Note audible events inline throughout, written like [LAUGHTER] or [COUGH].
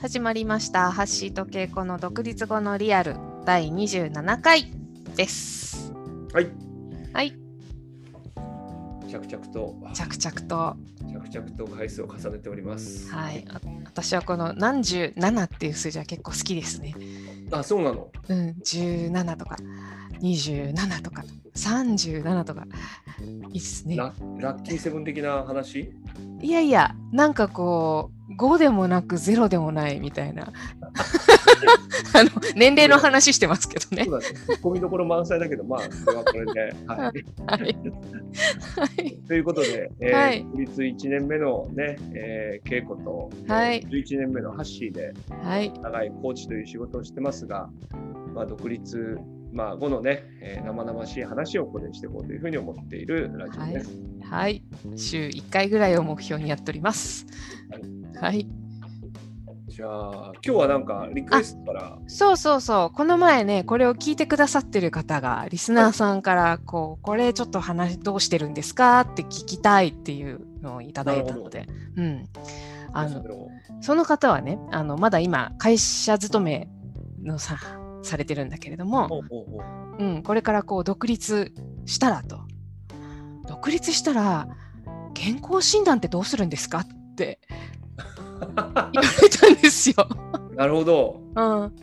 始まりました。ハッシーとケイコの独立後のリアル第27回です。はい。はい、着々と、着々と。着々と回数を重ねております。はい、あ私はこの何十7っていう数字は結構好きですね。あ、そうなの。うん、17とか27とか37とかいいですね。ララッキーセブン的な話？いやいや、なんかこう、5でもなく0でもないみたいな。[LAUGHS] あの年齢の話してますけどねそ。うだね。ツッコミどころ満載だけど、まあ、これはこれで。[LAUGHS] はい。はい。はい。ということで、えーはい独立1年目のね、えー、稽古と、はいえー11年目のハッシーで、はい。長いコーチという仕事をしてますが、まあ、独立、まあ、後のね、えー生々しい話をここでしていこうというふうに思っているラジオです。はい。週1回ぐらいを目標にやっております。はい。じゃあ、今日はなんかリクエストから、そうそうそう。この前ね、これを聞いてくださってる方が、リスナーさんから、こう、これちょっと話どうしてるんですかって聞きたいっていうのをいただいたので、うん。あのそ、の方はね、あの、まだ今、会社勤めのさ、されてるんだけれども、うん、これからこう独立したらと。独立したら健康診断ってどうするんですかって [LAUGHS] 言われたんですよ。なるほど。うん、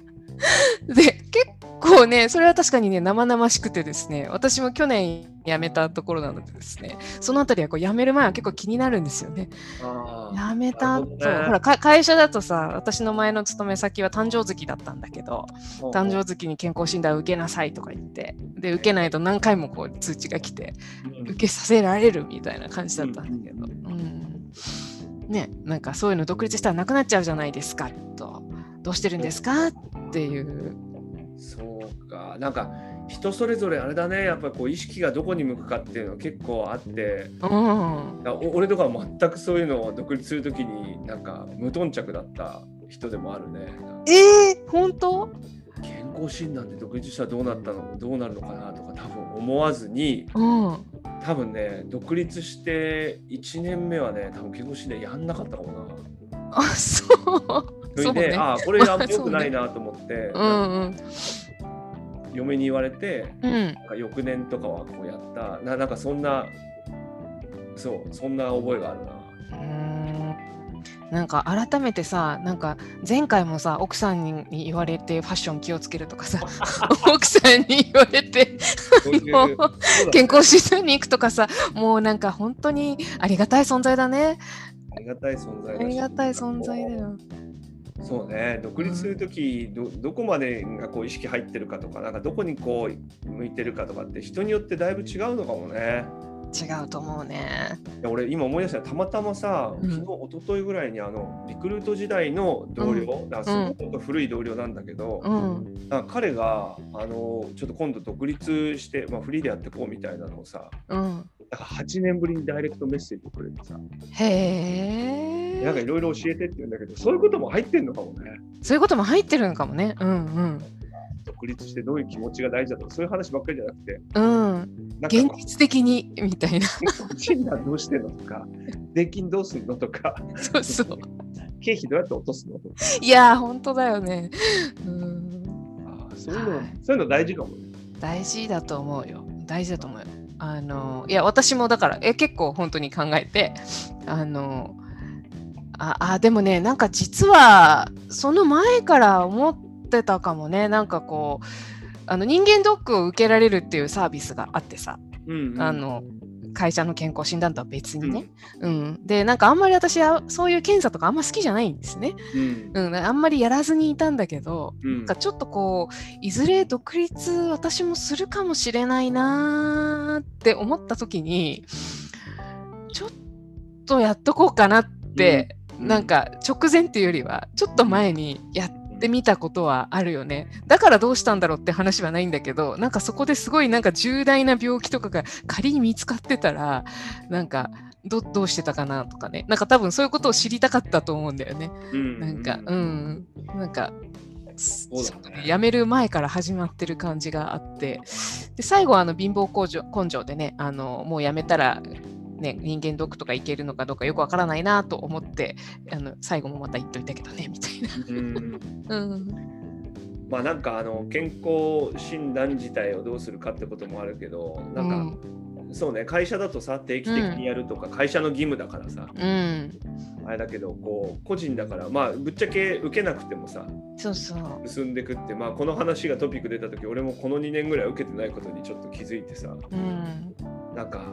で結構ねそれは確かにね生々しくてですね私も去年辞めたところなのでですねそのあたりはこう辞める前は結構気になるんですよね。あ辞めた後、なるほどね。ほらか会社だとさ私の前の勤め先は誕生月だったんだけどー誕生月に健康診断を受けなさいとか言ってで受けないと何回もこう通知が来てうん。受けさせられるみたいな感じだったんだけど、うん、ねなんかそういうの独立したらなくなっちゃうじゃないですかと。どうしてるんですかっていう。そうか。なんか人それぞれあれだね。やっぱりこう意識がどこに向くかっていうのは結構あって、うん俺とかは全くそういうのを独立するときになんか無頓着だった人でもあるね。えー、本当？健康診断で独立したらどうなったの？どうなるのかなとか多分思わずにうん多分ね独立して1年目はね多分健康診断やんなかったかもな。あそうそれで、ねああこれあんま良くないなと思って、うんうん嫁に言われてうん。なんか翌年とかはこうやった。ななんかそんなそうそんな覚えがあるな。うー。んなんか改めてさなんか前回もさ奥さんに言われてファッション気をつけるとかさ [LAUGHS] 奥さんに言われて健康診断に行くとかさもうなんか本当にありがたい存在だね。ありがたい存在ありがたい存在だよそうね独立する時、どどこまでがこう意識入ってるかとかなんかどこにこう向いてるかとかって人によってだいぶ違うのかもね。違うと思うね。俺今思い出した。たまたまさうん。昨日一昨日ぐらいにあのリクルート時代の同僚、だからすごく古い同僚なんだけど、うん。なんか彼があのちょっと今度独立して、まあ、フリーでやっていこうみたいなのをさうん。なんか8年ぶりにダイレクトメッセージをくれてさ。へえ。なんかいろいろ教えてって言うんだけどそういうことも入ってんのかもね。そういうことも入ってるのかもね。うん独立してどういう気持ちが大事だとかそういう話ばっかりじゃなくてうん。うんなんか現実的にみたいな。診断どうしてんのとか [LAUGHS] 税金どうすんのとかそうそう。経費どうやって落とすのとか。いやー本当だよね。うん。あーそういうの、はい。そういうの大事かもね。大事だと思うよ。大事だと思うよ。あのいや私もだからえ結構本当に考えてあのああでもねなんか実はその前から思ってたかもね。なんかこうあの人間ドックを受けられるっていうサービスがあってさ、うんうん。あの会社の健康診断とは別にね、うん。でなんかあんまり私はそういう検査とかあんま好きじゃないんですね、うん。うん、あんまりやらずにいたんだけど、うん。なんかちょっとこういずれ独立私もするかもしれないなーって思った時にちょっとやっとこうかなって、うん。なんか直前っていうよりはちょっと前にやってみたことはあるよね。だからどうしたんだろうって話はないんだけどなんかそこですごいなんか重大な病気とかが仮に見つかってたらなんかどどうしてたかなとかね。なんか多分そういうことを知りたかったと思うんだよね。うんなんか、うん、なんか、そうだね。辞める前から始まってる感じがあって、で最後はあの貧乏根性根性でね、あのもう辞めたらね、人間ドックとか行けるのかどうかよくわからないなと思ってあの最後もまた言っといたけどねみたいな。うん。うん。まあなんかあの健康診断自体をどうするかってこともあるけどなんか、そうね会社だとさ定期的にやるとか、会社の義務だからさ。うん、あれだけどこう個人だからまあぶっちゃけ受けなくてもさそうそう。進んでくってまあこの話がトピック出た時俺もこの2年ぐらい受けてないことにちょっと気づいてさ。うん、なんか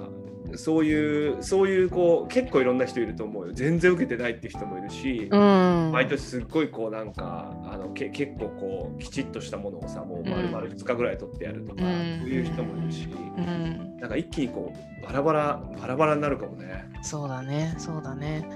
そういうそういうこう結構いろんな人いると思うよ。全然受けてないっていう人もいるし、うん、毎年すっごいこうなんかあのけ結構こうきちっとしたものをさもう丸々2日ぐらい取ってやるとか、うん。そういう人もいるし、うん、なんか一気にこうバラバラバラバラになるかもね。そうだね、そうだね。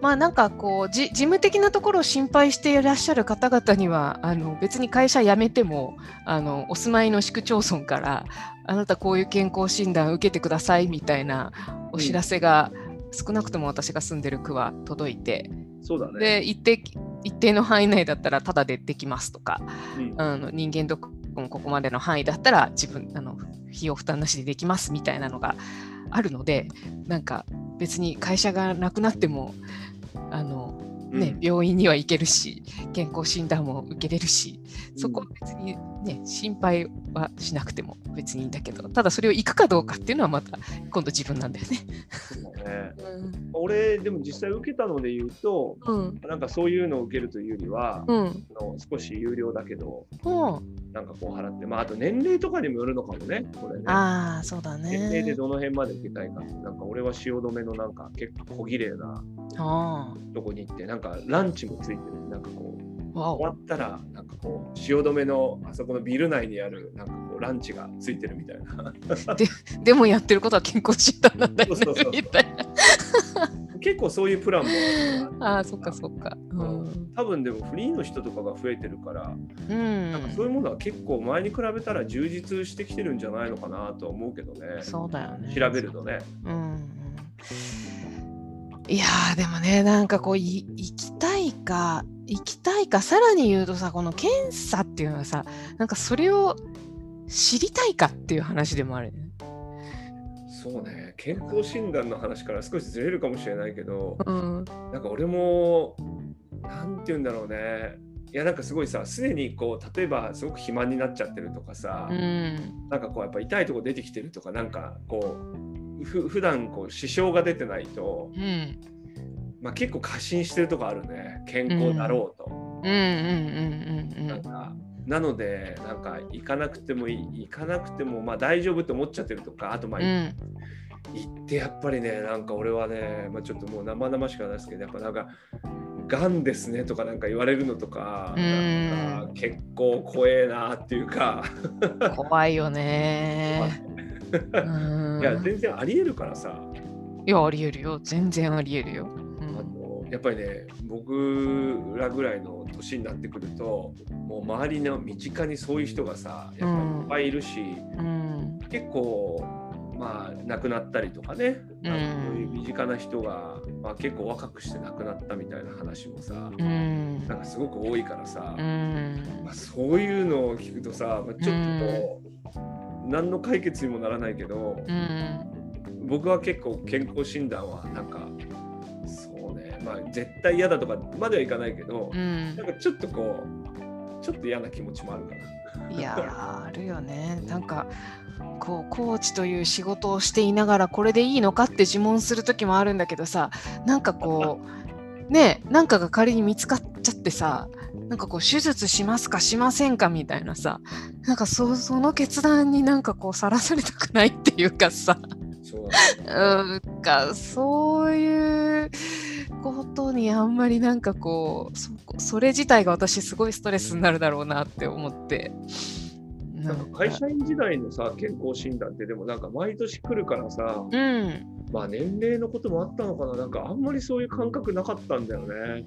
まあなんかこうじ事務的なところを心配していらっしゃる方々にはあの別に会社辞めてもあのお住まいの市区町村からあなたこういう健康診断受けてくださいみたいなお知らせが、少なくとも私が住んでる区は届いてそうだね。で一定一定の範囲内だったらタダでできますとかうんあの人間ドックもここまでの範囲だったら自分あの費用負担なしでできますみたいなのがあるのでなんか別に会社がなくなってもあの、ねうん。病院には行けるし健康診断も受けれるしそこは別に、ね、心配はしなくても別にいいんだけどただそれを行くかどうかっていうのはまた今度自分なんだよね。そうだね。うん。俺でも実際受けたので言うとうん。なんかそういうのを受けるというよりは、うん。あの少し有料だけどうん。なんかこう払ってまああと年齢とかにもよるのかもねこれね。ああそうだね。年齢でどの辺まで受けたいか。ってなんか俺は汐留のなんか結構小綺麗なあとこに行ってなんかランチもついてる。なんかこう終わったらなんかこう汐留のあそこのビル内にあるなんかこうランチがついてるみたいなおでもやってることは健康診断なんだよねみたいな。結構そういうプランもあるああそっかそっか。ううんん多分でもフリーの人とかが増えてるから、うんなんかそういうものは結構前に比べたら充実してきてるんじゃないのかなとは思うけどねそうだよね。調べるとね。いやーでもねなんかこうい行きたいか行きたいかさらに言うとさこの検査っていうのはさなんかそれを知りたいかっていう話でもあるよね。そうね。健康診断の話から少しずれるかもしれないけどうん。なんか俺もなんて言うんだろうね。いやなんかすごいさすでにこう例えばすごく肥満になっちゃってるとかさ、うん。なんかこうやっぱ痛いとこ出てきてるとかなんかこうふ普段こう支障が出てないと、うんまあ、結構過信してるとこあるね。健康だろうと。うんうんうんうんなのでなんか行かなくても行かなくてもまあ大丈夫と思っちゃってるとかあとまあ、うん。うん行ってやっぱりねなんか俺はね、まあ、ちょっともう生々しくはないですけどやっぱなんか「がんですね」とかなんか言われるのとかうん。なんか結構怖えなっていうか。怖いよね。[LAUGHS] うん。いや全然ありえるからさ。いやありえるよ。全然ありえるよ。やっぱりね僕らぐらいの年になってくるともう周りの身近にそういう人がさやっぱりいっぱいいるし、うん。結構まあ亡くなったりとかね、そういう身近な人が、まあ、結構若くして亡くなったみたいな話もさ、うん。なんかすごく多いからさ、うん。まあ、そういうのを聞くとさ、まあ、ちょっとこう、何の解決にもならないけど、うん。僕は結構健康診断はなんかまあ絶対嫌だとかまではいかないけど、うん。なんかちょっとこうちょっと嫌な気持ちもあるかな。いやー [LAUGHS] あるよね。なんかこうコーチという仕事をしていながらこれでいいのかって自問する時もあるんだけどさなんかこう [LAUGHS] ねなんかが仮に見つかっちゃってさなんかこう手術しますかしませんかみたいなさなんかそその決断になんかこうさらされたくないっていうかさ。そううんかそういうことにあんまりなんかこうそそれ自体が私すごいストレスになるだろうなって思って。なんか。会社員時代のさ健康診断ってでもなんか毎年来るからさ、うん、まあ年齢のこともあったのかな。なんかあんまりそういう感覚なかったんだよね。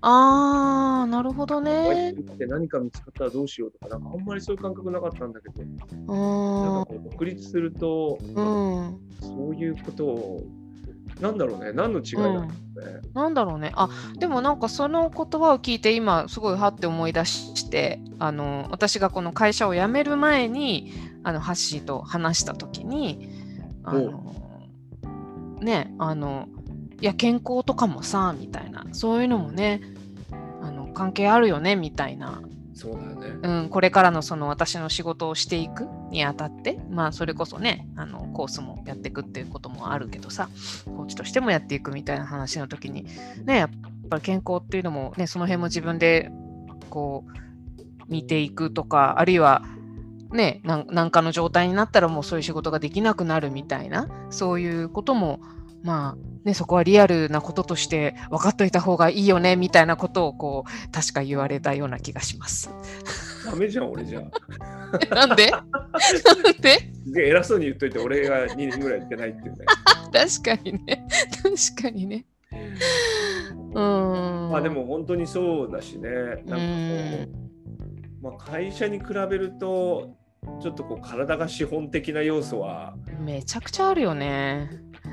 ああなるほど毎ね。年来て何か見つかったらどうしようとかなんかあんまりそういう感覚なかったんだけど、うなんかこう独立するとうん。そういうことをなんだろうね。何の違いなんだろうね。なんだろうね。あでもなんかその言葉を聞いて今すごいはって思い出してあの私がこの会社を辞める前にあのハッシーと話した時にあのねあのいや健康とかもさみたいな。そういうのもねあの関係あるよねみたいなそうだよね。うん、これからのその私の仕事をしていくにあたって、まあ、それこそねあのコースもやっていくっていうこともあるけどさコーチとしてもやっていくみたいな話の時にねやっぱり健康っていうのもねその辺も自分でこう見ていくとかあるいはねかの状態になったらもうそういう仕事ができなくなるみたいなそういうこともまあねそこはリアルなこととして分かっといた方がいいよねみたいなことをこう確か言われたような気がします。ダメじゃん、俺じゃあ。[LAUGHS] なんで？なんで？偉そうに言っといて、俺が2年ぐらい言ってないっていうね。確かにね。確かにね。うーん。まあでも本当にそうだしね。なんかこうんう、まあ、会社に比べると、ちょっとこう体が資本的な要素は、めちゃくちゃあるよね。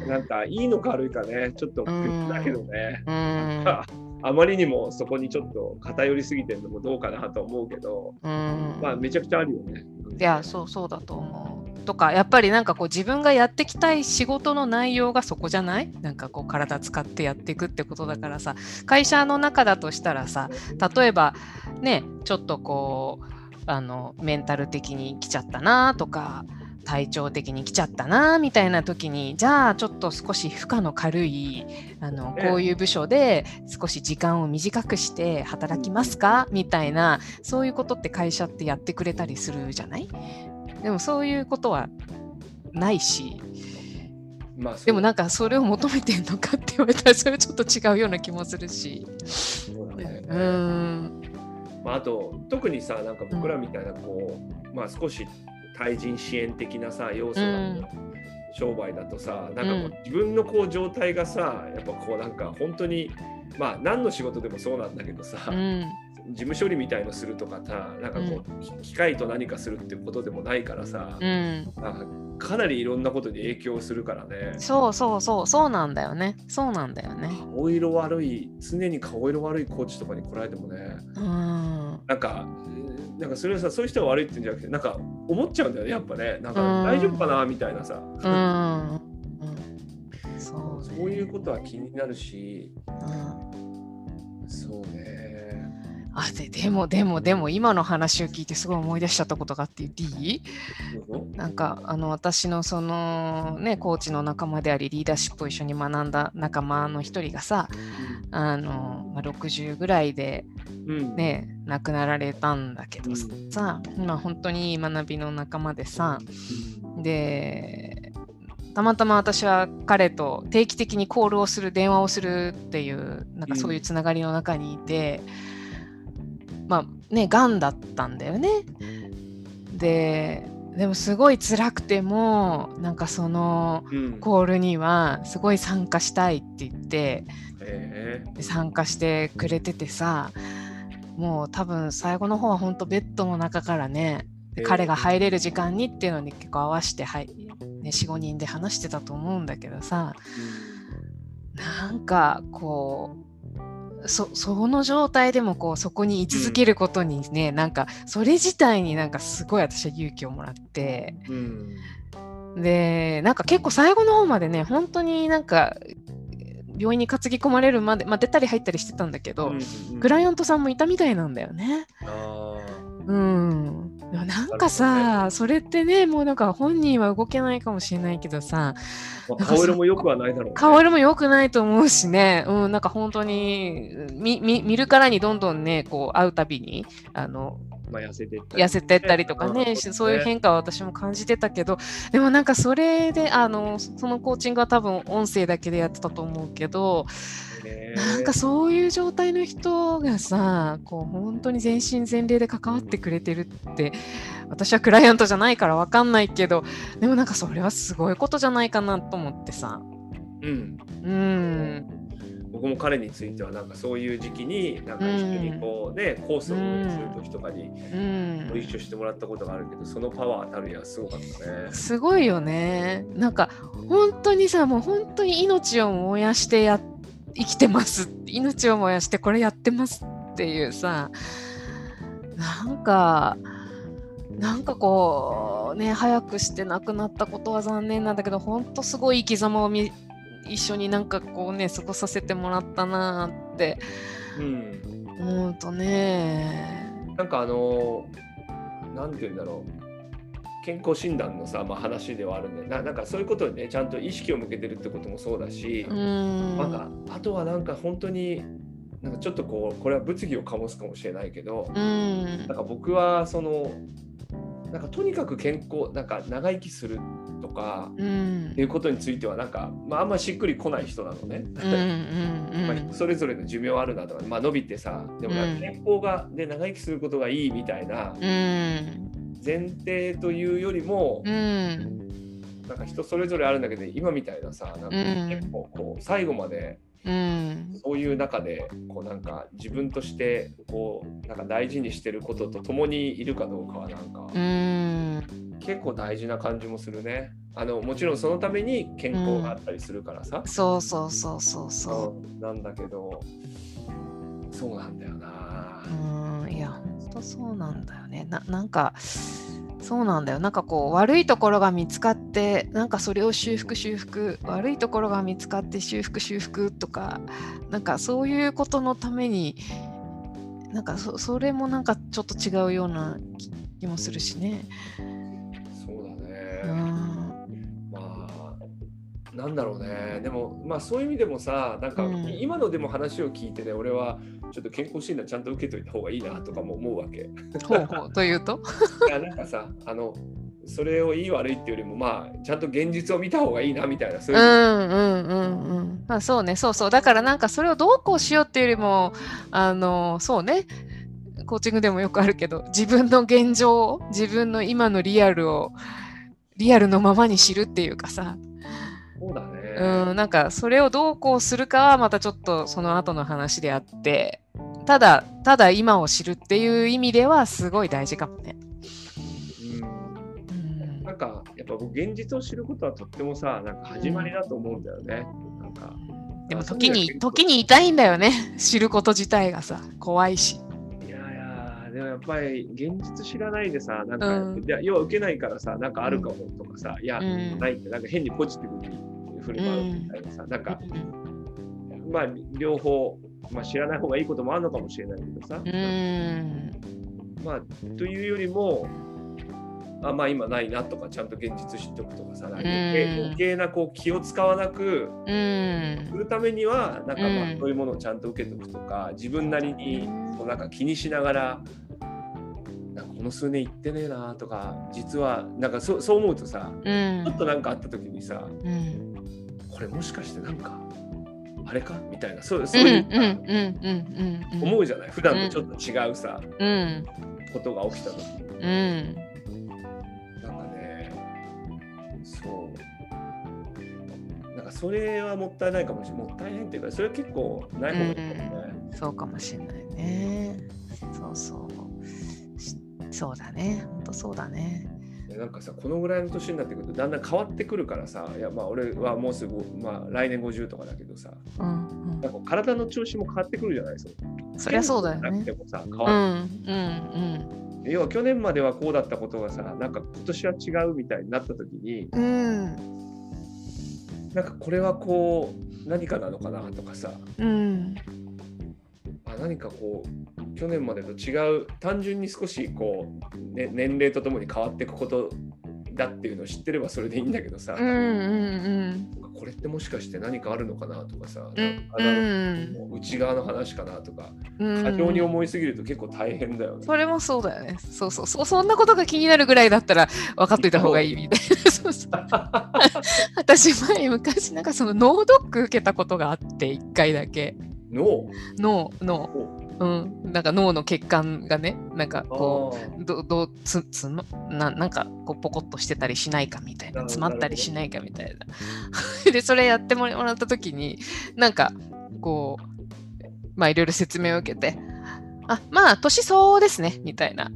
なんかいいのか悪いかね、ちょっと別だけどね。うん。ああまりにもそこにちょっと偏りすぎてるのもどうかなと思うけど、うん。まあめちゃくちゃあるよね。いや、そうそうだと思う。とか、やっぱりなんかこう自分がやってきたい仕事の内容がそこじゃない？なんかこう体使ってやっていくってことだからさ、会社の中だとしたらさ、例えばねちょっとこうあのメンタル的に来ちゃったなとか体調的に来ちゃったなみたいな時にじゃあちょっと少し負荷の軽いあのねこういう部署で少し時間を短くして働きますかみたいなそういうことって会社ってやってくれたりするじゃない？でもそういうことはないし。まあでもなんかそれを求めてんのかって言われたらそれはちょっと違うような気もするし。そうだね。うーん。まあ、あと特にさなんか僕らみたいなこう、まあ、少し対人支援的なさ要素がある商売だとさ、なんかこうんう自分のこう状態がさやっぱこうなんか本当にまあ何の仕事でもそうなんだけどさ、うん。事務処理みたいのするとかさなんかこう、き機械と何かするってことでもないからさ、うん。なんかかなりいろんなことに影響するからね。そうそうそうそうなんだよね。そうなんだよね。顔色悪い常に顔色悪いコーチとかに来られてもね。うん。なんかなんかそれはさそういう人が悪いって言うんじゃなくてなんか思っちゃうんだよねやっぱね。なんかうん。大丈夫かなみたいなさ、うん。うん。そうそういうことは気になるし。うん。そうねあででもでもでも今の話を聞いてすごい思い出しちゃったことがあって言っていいなんかあの私のそのねコーチの仲間でありリーダーシップを一緒に学んだ仲間の一人がさあの、まあ、60ぐらいでうん。ね亡くなられたんだけどうん。さ、まあ本当にいい学びの仲間でさでたまたま私は彼と定期的にコールをする電話をするっていうなんかそういうつながりの中にいて、まあねがんだったんだよね。ででもすごい辛くてもなんかそのうん。コールにはすごい参加したいって言ってえ。で参加してくれててさもう多分最後の方は本当ベッドの中からねえ。彼が入れる時間にっていうのに結構合わせて、はいね、45人で話してたと思うんだけどさなんかこうそその状態でもこうそこに居続けることにね、なんかそれ自体になんかすごい私は勇気をもらって。うん。でなんか結構最後の方までね本当になんか病院に担ぎ込まれるまで、まあ、出たり入ったりしてたんだけど、うんクライアントさんもいたみたいなんだよね。あかさ、それってね、もうなんか本人は動けないかもしれないけどさ、ーまあ顔色も良くはないだろうね。顔色も良くないと思うしね、うん、なんか本当に見見見るからにどんどんね、こう会うたびに、あの、まあ痩せてったり痩せてったりとかね、うんそういう変化は私も感じてたけど、でもなんかそれで、あの、そのコーチングは多分音声だけでやってたと思うけど、ねなんかそういう状態の人がさ、こう本当に全身全霊で関わってくれてるって、私はクライアントじゃないからわかんないけど、でもなんかそれはすごいことじゃないかなと思ってさ。うんうん。僕も彼についてはなんかそういう時期になんか一緒にこうね、コースをする時とかにうんご。一緒してもらったことがあるけどそのパワーたるやすごかったね。すごいよね。なんか本当にさ、もう本当に命を燃やしてや生きてます。命を燃やしてこれやってますっていうさ、なんか、なんかこうね、早くして亡くなったことは残念なんだけど、本当すごい生き様を見一緒になんかこうね過ごさせてもらったなってうん、思うとね。なんかあのなんて言うんだろう健康診断のさ、まあ、話ではあるんでななんかそういうことにねちゃんと意識を向けてるってこともそうだし、うん。なんかあとはなんか本当になんかちょっとこうこれは物議を醸すかもしれないけど、うん。なんか僕はそのなんかとにかく健康なんか長生きするとかうん。っていうことについてはなんか、まあ、あんましっくりこない人なのね。まそれぞれの寿命あるなとか、まあ、伸びてさでもなんか健康がで長生きすることがいいみたいなうん前提というよりも、うん。なんか人それぞれあるんだけど今みたいなさなんかうん。結構こう最後までうん。そういう中でこうなんか自分としてこうなんか大事にしてることと共にいるかどうかはなんかうん。結構大事な感じもするね。あのもちろんそのために健康があったりするからさ、そうそうそうそうそう。ん。なんだけどそうなんだよな。う。うん。いや本当そうなんだよねななんかそうなんだよなんかこう悪いところが見つかってなんかそれを修復修復悪いところが見つかって修復修復とかなんかそういうことのためになんかそそれもなんかちょっと違うような気気もするしね。そうだね。うんまあなんだろうね。でもまあそういう意味でもさなんかうん。今のでも話を聞いてね、俺はちょっと健康診断ちゃんと受けといた方がいいなとかも思うわけ。ほうほう。というと？[LAUGHS] いやなんかさあのそれをいい悪いっていうよりもまあちゃんと現実を見た方がいいなみたいなそういう、うんうんうん。うん。まあそうね、そうそう。だからなんかそれをどうこうしようっていうよりも、あの、そうね、コーチングでもよくあるけど、自分の現状を、自分の今のリアルを、リアルのままに知るっていうかさ、そうだね。うん、なんかそれをどうこうするかはまたちょっとその後の話であって、ただ、ただ今を知るっていう意味ではすごい大事かもね。うんうんなんかやっぱ僕現実を知ることはとってもさなんか始まりだと思うんだよね。なんかでも時に、時に痛いんだよね。[LAUGHS] 知ること自体がさ、怖いし。でもやっぱり現実知らないでさ、なんか、うん。要は受けないからさ、なんかあるかもとかさ、いや、うん。ないって、なんか変にポジティブに振る舞うみたいなさ、なんか、まあ、両方、まあ、知らない方がいいこともあるのかもしれないけどさ、うん。まあ、というよりも、あまあ今ないなとかちゃんと現実知っておくとかさ、余計余計なこう気を使わなくうん。するためにはなんかまあうんそういうものをちゃんと受けておくとか自分なりにこうなんか気にしながらなんかこの数年行ってねえなとか実はなんかそうそう思うとさうん。ちょっとなんかあった時にさうん。これもしかしてなんかあれかみたいなそうそういう思うじゃない？普段とちょっと違うさうん。ことが起きた時。うそう。なんかそれはもったいないかもしれない。もったいないっていうかそれは結構ない方がいいかもね。そうかもしれないね。そうそう。しそうだね。ほんとそうだね。でなんかさこのぐらいの年になってくるとだんだん変わってくるからさいやまあ俺はもうすぐ、まあ、来年50とかだけどさうんなんか体の調子も変わってくるじゃないですか。う。んそりゃそうだよね。なくてもさ変うんわっうん要は去年まではこうだったことがさなんか今年は違うみたいになった時にうんうんなんかこれはこう何かなのかなとかさうん。あ何かこう去年までと違う単純に少しこう、ね、年齢とともに変わっていくことだっていうのを知ってればそれでいいんだけどさ、うんうんこれってもしかして何かあるのかなとかさ、うんうん内側の話かなとかうん過剰に思いすぎると結構大変だよね。それもそうだよね。そうそうそう。そんなことが気になるぐらいだったら分かっといた方がいいみたいな。[LAUGHS] そうそう私前昔なんかその脳ドック受けたことがあって1回だけ。脳？脳、脳。うん。なんか脳の血管がね、なんかこあう、どどうつつまななんかこうポコッとしてたりしないかみたいな。詰まったりしないかみたいな。[LAUGHS] でそれやってもらった時になんかこうまあいろいろ説明を受けてあまあ年相応ですねみたいな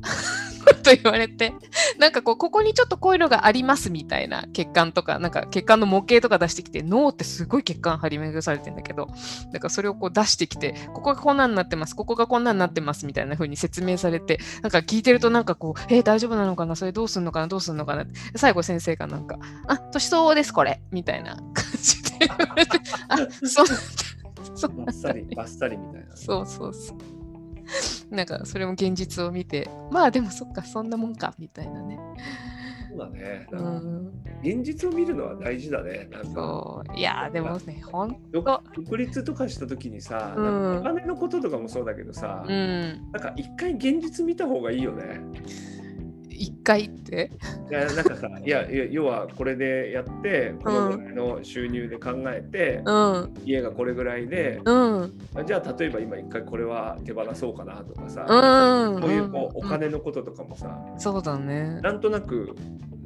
こ [LAUGHS] と言われて。なんかこうここにちょっとこういうのがありますみたいな血管とかなんか血管の模型とか出してきて脳ってすごい血管張り巡らされてんだけどだからそれをこう出してきてここがこんなんなってますここがこんなんなってますみたいな風に説明されてなんか聞いてるとなんかこうえー大丈夫なのかなそれどうすんのかなどうすんのかなって。最後先生がなんかあ年相応ですこれみたいな [LAUGHS] 感じで。[LAUGHS] あそうそうバッサリ、バッサリみたいな。そうそうそう。なんかそれも現実を見て、まあでもそっか、そんなもんかみたいなね。そうだね。現実を見るのは大事だね。なんかそういやーでもね、ほん独立とかした時にさ、うんお金のこととかもそうだけどさ、うん、なんか一回現実見た方がいいよね。一回って？いやなんかさ、[LAUGHS] いや、要はこれでやって、このぐらいの収入で考えて、うん、家がこれぐらいで、うん、じゃあ例えば今一回これは手放そうかなとかさ、うん。こういうこうおん金のこととかもさ、そうだね。なんとなく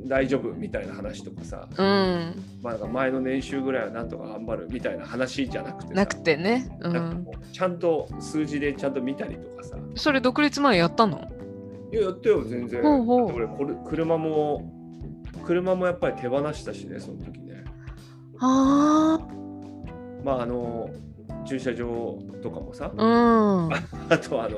大丈夫みたいな話とかさ、うん、まあ、なんか前の年収ぐらいはなんとか頑張るみたいな話じゃなくてさなくてね。うん。ちゃんと数字でちゃんと見たりとかさ、それ独立前やったの？いややったよ全然。ほうほう俺これ車も車もやっぱり手放したしねその時ね。あまああの駐車場とかもさ、あ、うん。あとあの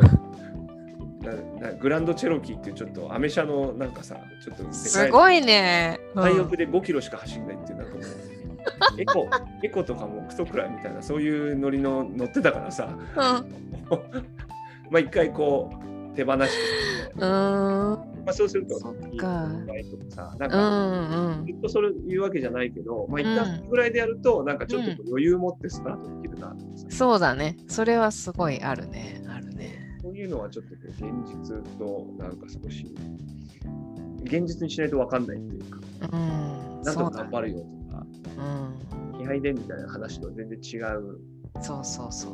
ななグランドチェロキーっていうちょっとアメ車のなんかさちょっとすごいね。うんで5キロしか走んないっていうなんかもうエコエコとかもクソくらいみたいなそういうノリの乗ってたからさうん。[LAUGHS] まあ一回こう手放して、うん。まあ、そうするとそっかいいとかさなんうか、ん。ずっとそれ言うわけじゃないけど、まあ、一旦うんぐらいでやると、なんかちょっと余裕持ってスタートできるなとかさ、そうだね。それはすごいあるね。あるね。そういうのはちょっと現実となんか少し、現実にしないと分かんないっていうか、うん。なんとか頑張るよとか、うん。気配でみたいな話とは全然違うそうそうそ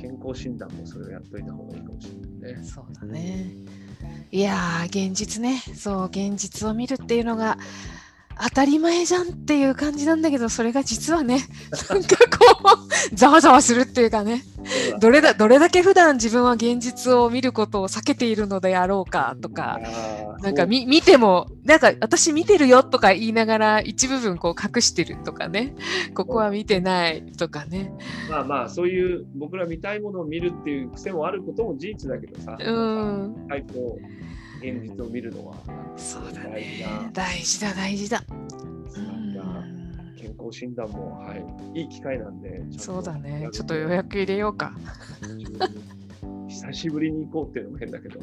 健康診断もそれをやっといた方がいいかもしれないね。。そうだね。いやー、現実ね。そう、現実を見るっていうのが当たり前じゃんっていう感じなんだけど、それが実はね、[LAUGHS] なんかこう、ざわざわするっていうかね。どれだどれだけ普段自分は現実を見ることを避けているのであろうかとか、なんかみ見ても、なんか私見てるよとか言いながら一部分こう隠してるとかね、ここは見てないとかね。まあまあ、そういう僕ら見たいものを見るっていう癖もあることも事実だけどさ、うん、はい、こう現実を見るのはそうだ大事なね。大事だ、大事だ。健康診断も、はい、いい機会なんで、そうだね。ちょっと予約入れようか。久しぶりに行こうっていうのも変だけど。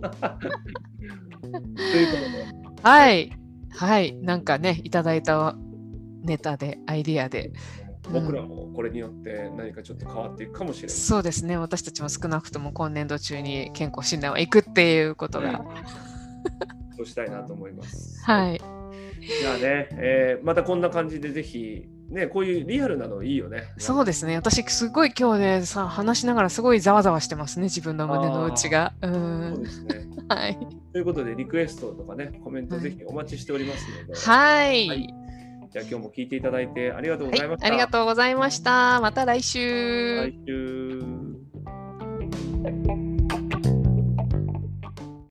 [LAUGHS] はい。はい。なんかね、いただいたネタで、アイディアで。僕らもこれによって何かちょっと変わっていくかもしれない。そうですね。私たちも少なくとも今年度中に健康診断は行くっていうことが。そうしたいなと思います。はい。じゃあね、えーまたこんな感じでぜひ、ね、こういうリアルなのいいよね。そうですね。私、すごい今日ね、さ、話しながらすごいざわざわしてますね。自分の胸の内が。う。そうんですね。[LAUGHS] はい。ということで、リクエストとかね、コメントはいぜひお待ちしておりますので、はい。はいじゃあ今日も聞いていただいてありがとうごはいざいました。ありがとうございました。また来週。来週。